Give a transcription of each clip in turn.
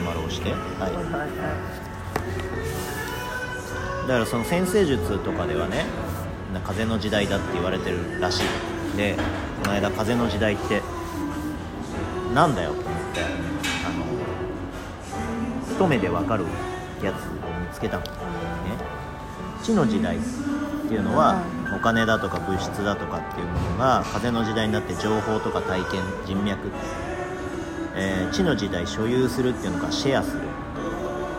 赤丸を押して、はい。はいはいはいだからその先生術とかではねな風の時代だって言われてるらしい。でこの間風の時代ってなんだよと思ってあの一目でわかるやつを見つけたの。ね。地の時代っていうのはお金だとか物質だとかっていうものが風の時代になって情報とか体験人脈、えー地の時代所有するっていうのがシェアする。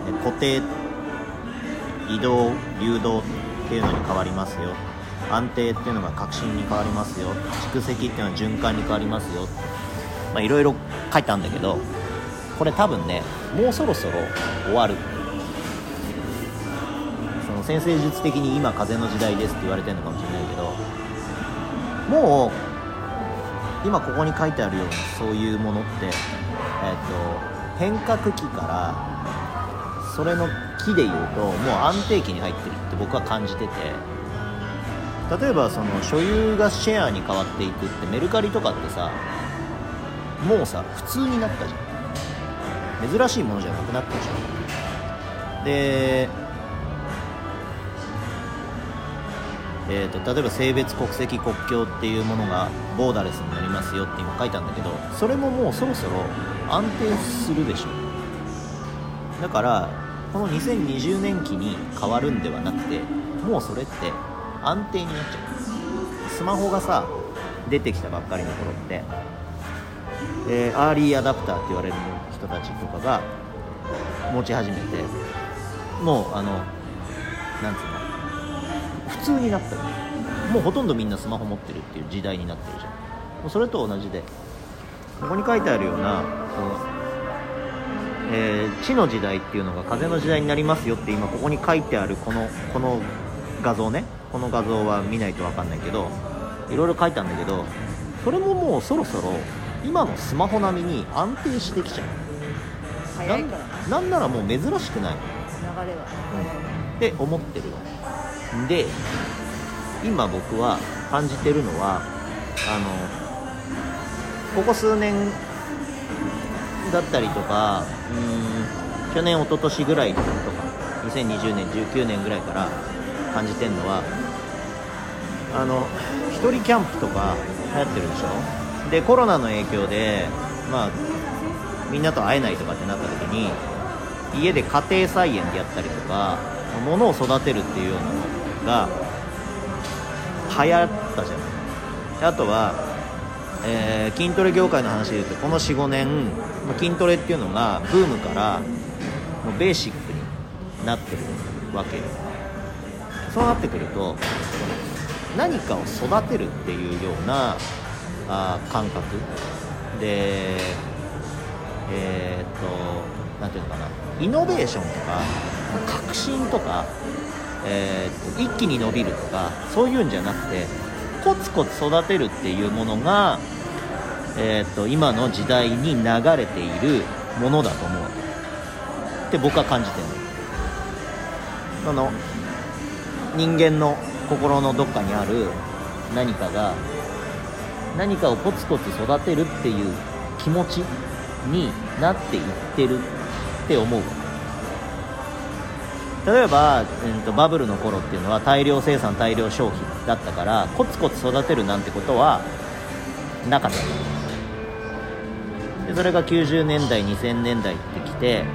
で固定移動流動っていうのに変わりますよ。安定っていうのが革新に変わりますよ。蓄積っていうのは循環に変わりますよ。まあいろいろ書いてあるんだけどこれ多分ねもうそろそろ終わる。その先生術的に今風の時代ですって言われてるのかもしれないけどもう今ここに書いてあるようなそういうものって、えっと変革期からそれの期でいうともう安定期に入ってるって僕は感じてて。例えばその所有がシェアに変わっていくってメルカリとかってさもうさ普通になったじゃん。珍しいものじゃなくなったじゃん。でえー、と例えば性別国籍国境っていうものがボーダレスになりますよって今書いたんだけどそれももうそろそろ安定するでしょだからこの2020年期に変わるんではなくてもうそれって安定になっちゃう。スマホがさ出てきたばっかりの頃って、えーアーリーアダプターって言われる人たちとかが持ち始めてもうあのなんつうの通になったのもうほとんどみんなスマホ持ってるっていう時代になってるじゃん。もうそれと同じでここに書いてあるようなその、えー地の時代っていうのが風の時代になりますよって今ここに書いてあるこのこの画像ね。この画像は見ないと分かんないけどいろいろ書いたんだけどそれももうそろそろ今のスマホ並みに安定してきちゃう。早いからな。なんならもう珍しくない。流れは。って思ってるで今僕は感じてるのはあのここ数年だったりとかうん去年一昨年ぐらいとか2020年19年ぐらいから感じてるのはあの一人キャンプとか流行ってるでしょ？でコロナの影響でまあみんなと会えないとかってなった時に家で家庭菜園でやったりとか物を育てるっていうようなのが流行ったじゃないあとは、えー筋トレ業界の話で言うとこの45年ま筋トレっていうのがブームからもうベーシックになってるわけよ。そうなってくると何かを育てるっていうようなあ感覚。でえーっとなんていうのかな。イノベーションとか革新とか、えーっと一気に伸びるとかそういうんじゃなくてコツコツ育てるっていうものが、えーっと今の時代に流れているものだと思う。って僕は感じてる。のその人間の心のどっかにある何かが何かをコツコツ育てるっていう気持ちになっていってるって思うわけ。例えば、うん、とバブルの頃っていうのは大量生産大量消費だったからコツコツ育てるなんてことはなかった。でそれが90年代2000年代ってきて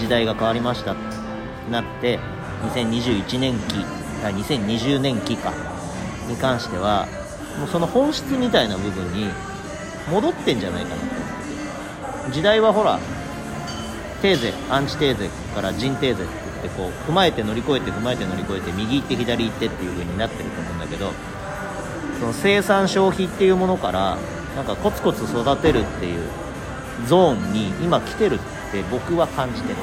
時代が変わりましたってなって2021年期あ2020年期か。に関してはもうその本質みたいな部分に戻ってんじゃないかな。時代はほらテーゼアンチテーゼからジンテーゼってこう踏まえて乗り越えて踏まえて乗り越えて右行って左行ってっていう風になってると思うんだけどその生産消費っていうものからなんかコツコツ育てるっていうゾーンに今来てるって僕は感じてる。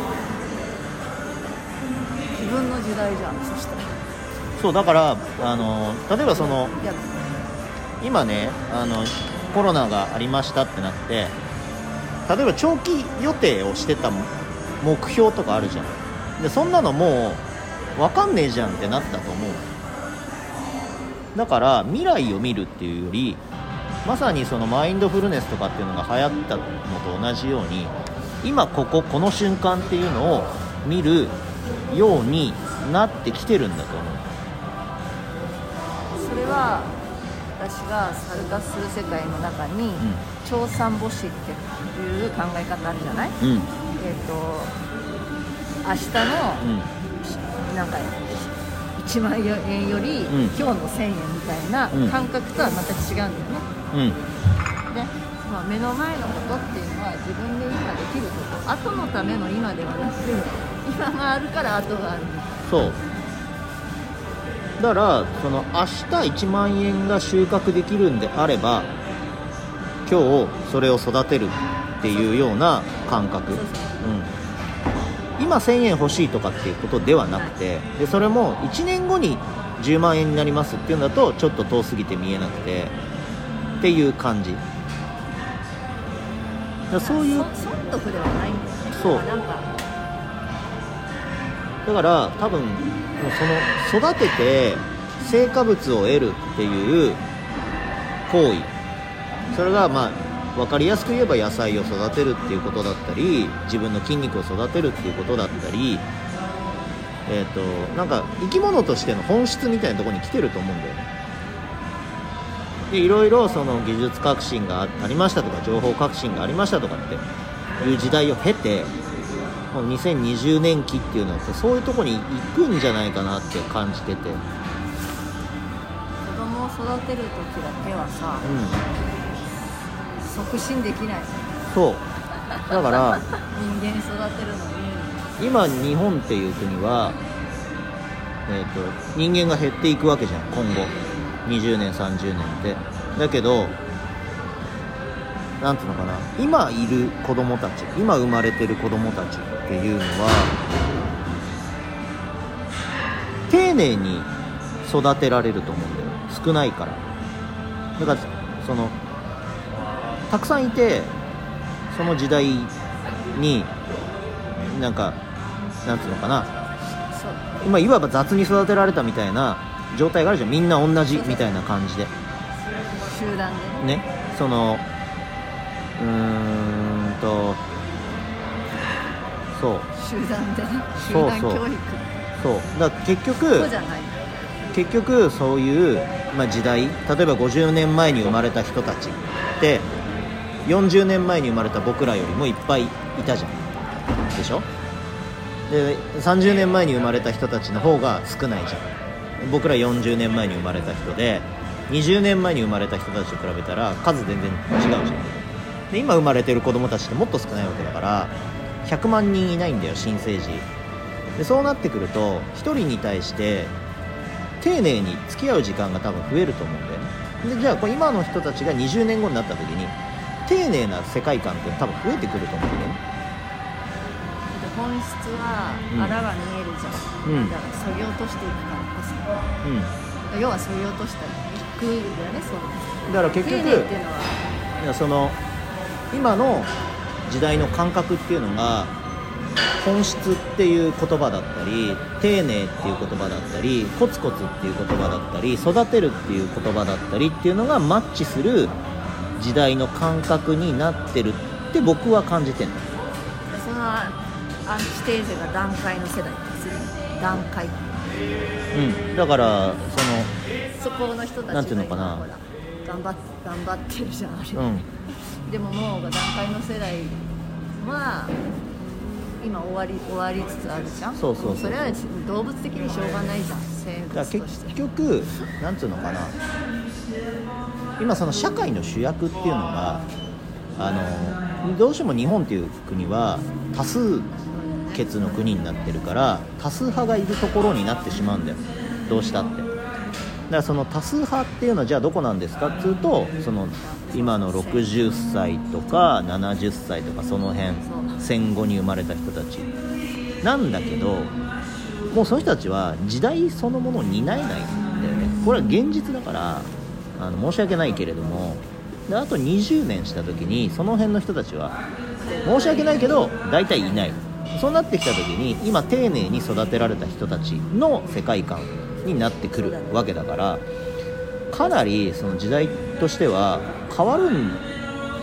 自分の時代じゃんそしたら。そうだからあの例えばその今ねあのコロナがありましたってなって例えば長期予定をしてた目標とかあるじゃんでそんなのもう分かんねえじゃんってなったと思う。だから未来を見るっていうよりまさにそのマインドフルネスとかっていうのが流行ったのと同じように今こここの瞬間っていうのを見るようになってきてるんだと思う。それは私が参加する世界の中に、長三母子っていう考え方あるじゃない？うんうん。えっ、と明日のなんか1万円より、うん。今日の1000円みたいなうん。感覚とはまた違うんだよね、うん。でまあ、目の前のことっていうのは自分で今できること。後のための今ではなく今があるから後がある。そう。だからその明日1万円が収穫できるんであれば今日それを育てるっていうような感覚、うん、今1000円欲しいとかっていうことではなくてでそれも1年後に10万円になりますっていうんだとちょっと遠すぎて見えなくてっていう感じ。だからそういうそ損得ではないんだよね。そう。だから多分その育てて成果物を得るっていう行為。それがまあ分かりやすく言えば野菜を育てるっていうことだったり自分の筋肉を育てるっていうことだったりえっ、となんか生き物としての本質みたいなところに来てると思うんだよね。でいろいろその技術革新があありましたとか情報革新がありましたとかっていう時代を経てもう2020年期っていうのはそういうとこに行くんじゃないかなって感じてて、うん、子供を育てる時だけはさ促進できない。そう。だから人間育てるのに。今日本っていう国は、えー、と人間が減っていくわけじゃん今後。20年30年って。だけどなんていうのかな。今いる子供たち今生まれてる子供たちっていうのは丁寧に育てられると思うんだよ。少ないから。だからそのたくさんいてその時代になんかなんつうのかな。今いわば雑に育てられたみたいな状態があるじゃん。みんな同じみたいな感じで。集団で。ね。ねそのうーんとそう。集団で。ね集そうそう。団教育。そう。だから結局結局そういう、まあ、時代。例えば50年前に生まれた人たちって40年前に生まれた僕らよりもいっぱいいたじゃん。でしょ？で30年前に生まれた人たちの方が少ないじゃん。僕ら40年前に生まれた人で20年前に生まれた人たちと比べたら数全然違うじゃん。で今生まれてる子供たちってもっと少ないわけだから100万人いないんだよ新生児。でそうなってくると1人に対して丁寧に付き合う時間が多分増えると思うんだよね。でじゃあこれ今の人たちが20年後になった時に丁寧な世界観って多分増えてくると思うんだよ。ね本質はうん。あらが見えるじゃん、うん。だからそぎ落としていくからこうん。そ要はそぎ落としていくんだよねそう。だから結局丁寧っていうのは。その今の時代の感覚っていうのが本質っていう言葉だったり丁寧っていう言葉だったりコツコツっていう言葉だったり育てるっていう言葉だったりっていうのがマッチする時代の感覚になってるって僕は感じてんの。アンチテーゼが段階の世代でする段階。うん。だからそこの人たちがなんていうのかな。頑張っ頑張ってるじゃんあれ、そのうん。でももう段階の世代は今終わり終わりつつあるじゃん。そうそうそれは動物的にしょうがないじゃん。生だから物として。結局なんつうのかな今その社会の主役っていうのがあのどうしても日本っていう国は多数決の国になってるから多数派がいるところになってしまうんだよ。どうしたって。だからその多数派っていうのはじゃあどこなんですかっていうとその今の60歳とか70歳とかその辺戦後に生まれた人たち。なんだけどもうその人たちは時代そのものを担えないんだよね。これは現実だからあの申し訳ないけれどもであと20年した時にその辺の人たちは申し訳ないけど大体いない。そうなってきた時に今丁寧に育てられた人たちの世界観になってくるわけだからかなりその時代としては変わるん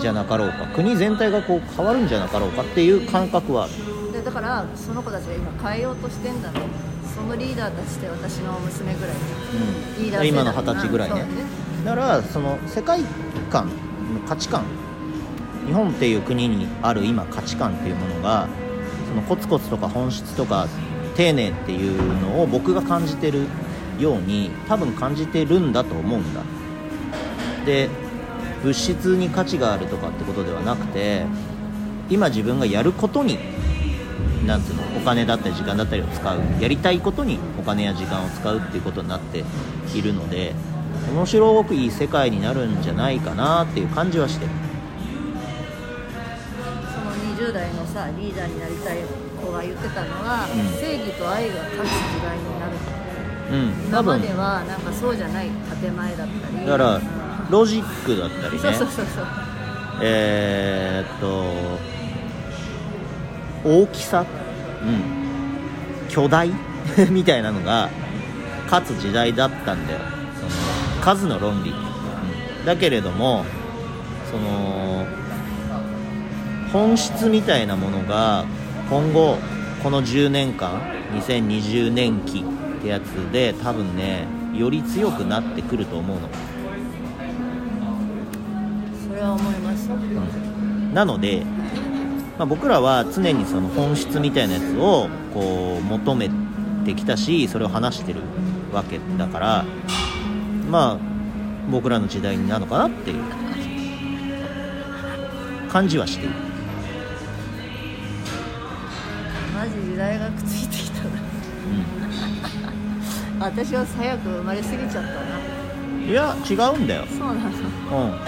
じゃなかろうか。国全体がこう変わるんじゃなかろうかっていう感覚はある。でだからその子たちが今変えようとしてんだねそのリーダーたちって私の娘ぐらいリーダー今の二十歳ぐらいねだからその世界観の価値観日本っていう国にある今価値観っていうものがそのコツコツとか本質とか丁寧っていうのを僕が感じてるように多分感じてるんだと思うんだ。で物質に価値があるとかってことではなくて今自分がやることになんていうのお金だったり時間だったりを使うやりたいことにお金や時間を使うっていうことになっているので面白くいい世界になるんじゃないかなっていう感じはしてる。その20代のさリーダーになりたい子が言ってたのは、うん。正義と愛が勝つ時代になるうん今まではなんかそうじゃない建前だったり。だからうん。ロジックだったりね。そうそうそうそう。えーっと大きさ、うん、巨大？みたいなのが勝つ時代だったんだよ数の論理、うん、だけれどもその本質みたいなものが今後この10年間2020年期ってやつで多分ねより強くなってくると思うの。それは思います。なので、まあ、僕らは常にその本質みたいなやつをこう求めてきたしそれを話してるわけだからまあ僕らの時代になるのかなっていう。感じはしている。マジ時代がくっついてきたな。う私は早く生まれすぎちゃったな。んいや違うんだよ。そうなのうん。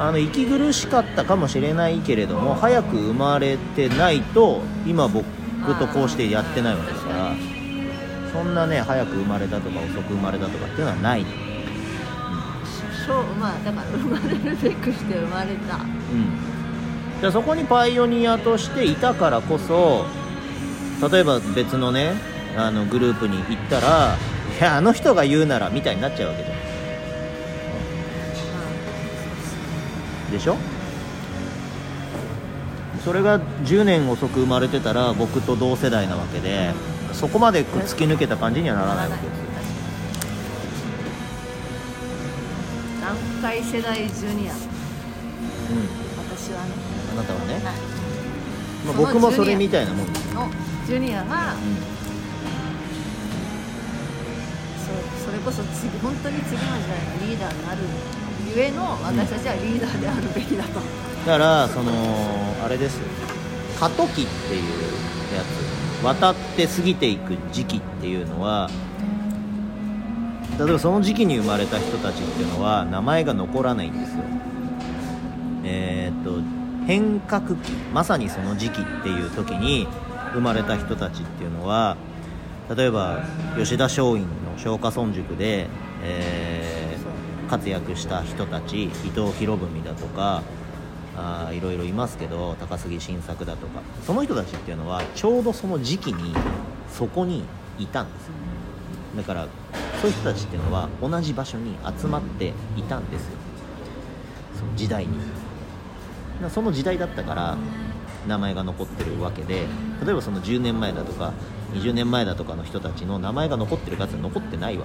あの息苦しかったかもしれないけれども早く生まれてないと今僕とこうしてやってないわけだからそんなね早く生まれたとか遅く生まれたとかっていうのはない。しょうまあだから生まれるべくして生まれた。うん、でそこにパイオニアとしていたからこそ例えば別のねあのグループに行ったらいやあの人が言うならみたいになっちゃうわけじゃん。でしょ？それが10年遅く生まれてたら僕と同世代なわけでそこまで突き抜けた感じにはならないわけですよ。段階世代ジュニア。うん私はねあなたはね、はいまあ、僕もそれみたいなもん。ジュニアがうん。そうそれこそ次本当に次の時代のリーダーになるゆえの私たちはリーダーであるべきだと、だからそのあれですよ。過渡期っていうやつ渡って過ぎていく時期っていうのは例えばその時期に生まれた人たちっていうのは名前が残らないんですよ。えーっと変革期まさにその時期っていう時に生まれた人たちっていうのは例えば吉田松陰の松下村塾で、えー活躍した人たち伊藤博文だとかあいろいろいますけど高杉晋作だとか。その人たちっていうのはちょうどその時期にそこにいたんですよ。だからそういう人たちっていうのは同じ場所に集まっていたんですよ。その時代に。その時代だったから名前が残ってるわけで例えばその10年前だとか20年前だとかの人たちの名前が残ってるかつ残ってないわ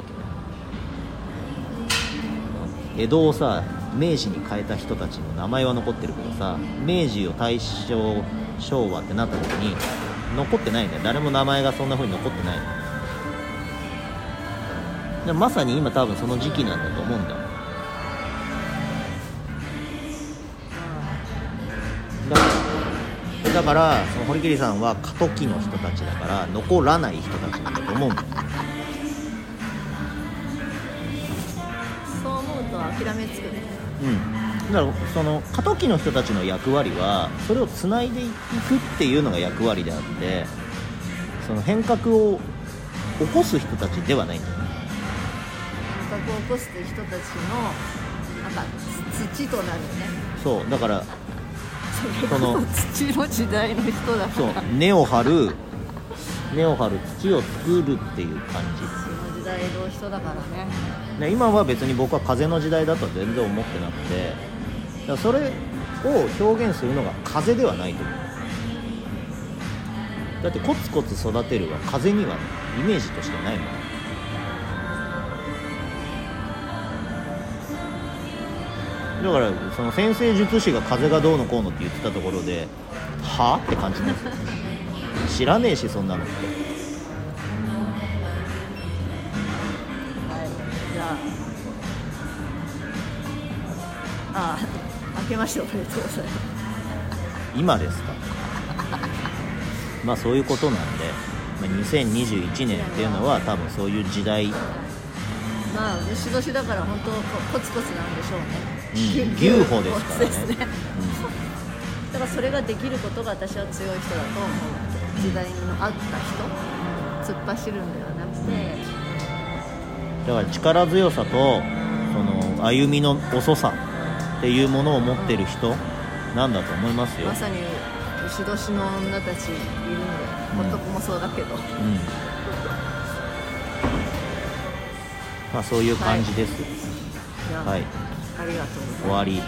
け。江戸をさ明治に変えた人たちの名前は残ってるけどさ明治を大正昭和ってなった時に残ってないんだよ。誰も名前がそんな風に残ってないの。でまさに今多分その時期なんだと思うんだよ。だからだからその堀切さんは過渡期の人たちだから残らない人たちなんだと思うんだよ。そう思うと諦めつくね。うん、だからその過渡期の人たちの役割はそれをつないでいくっていうのが役割であってその変革を起こす人たちではないんだよね。変革を起こす人たちのなんか土となるね。そうだからそその土の時代の人だかそうら根を張る根を張る土を作るっていう感じ時代の人だからね。で今は別に僕は風の時代だとは全然思ってなくてからそれを表現するのが風ではないと思う。だってコツコツ育てるは風にはイメージとしてないもん。だからその先生術師が風がどうのこうのって言ってたところでは？あって感じなんですよ知らねえしそんなのって。あああ明けましておめでとうございます。今ですか？まあそういうことなんで、まあ、2021年っていうのは多分そういう時代、うん、まあ牛年だから本当コツコツなんでしょうね。牛歩ですからね。ですね、だからそれができることが私は強い人だと思う時代の合った人突っ走るんではなくて。だから力強さとその歩みの遅さっていうものを持ってる人なんだと思いますよ。まさに牛年の女たちいるんで、うん、男もそうだけど、うん、まあそういう感じです。はい、はい、ありがとうございます。終わり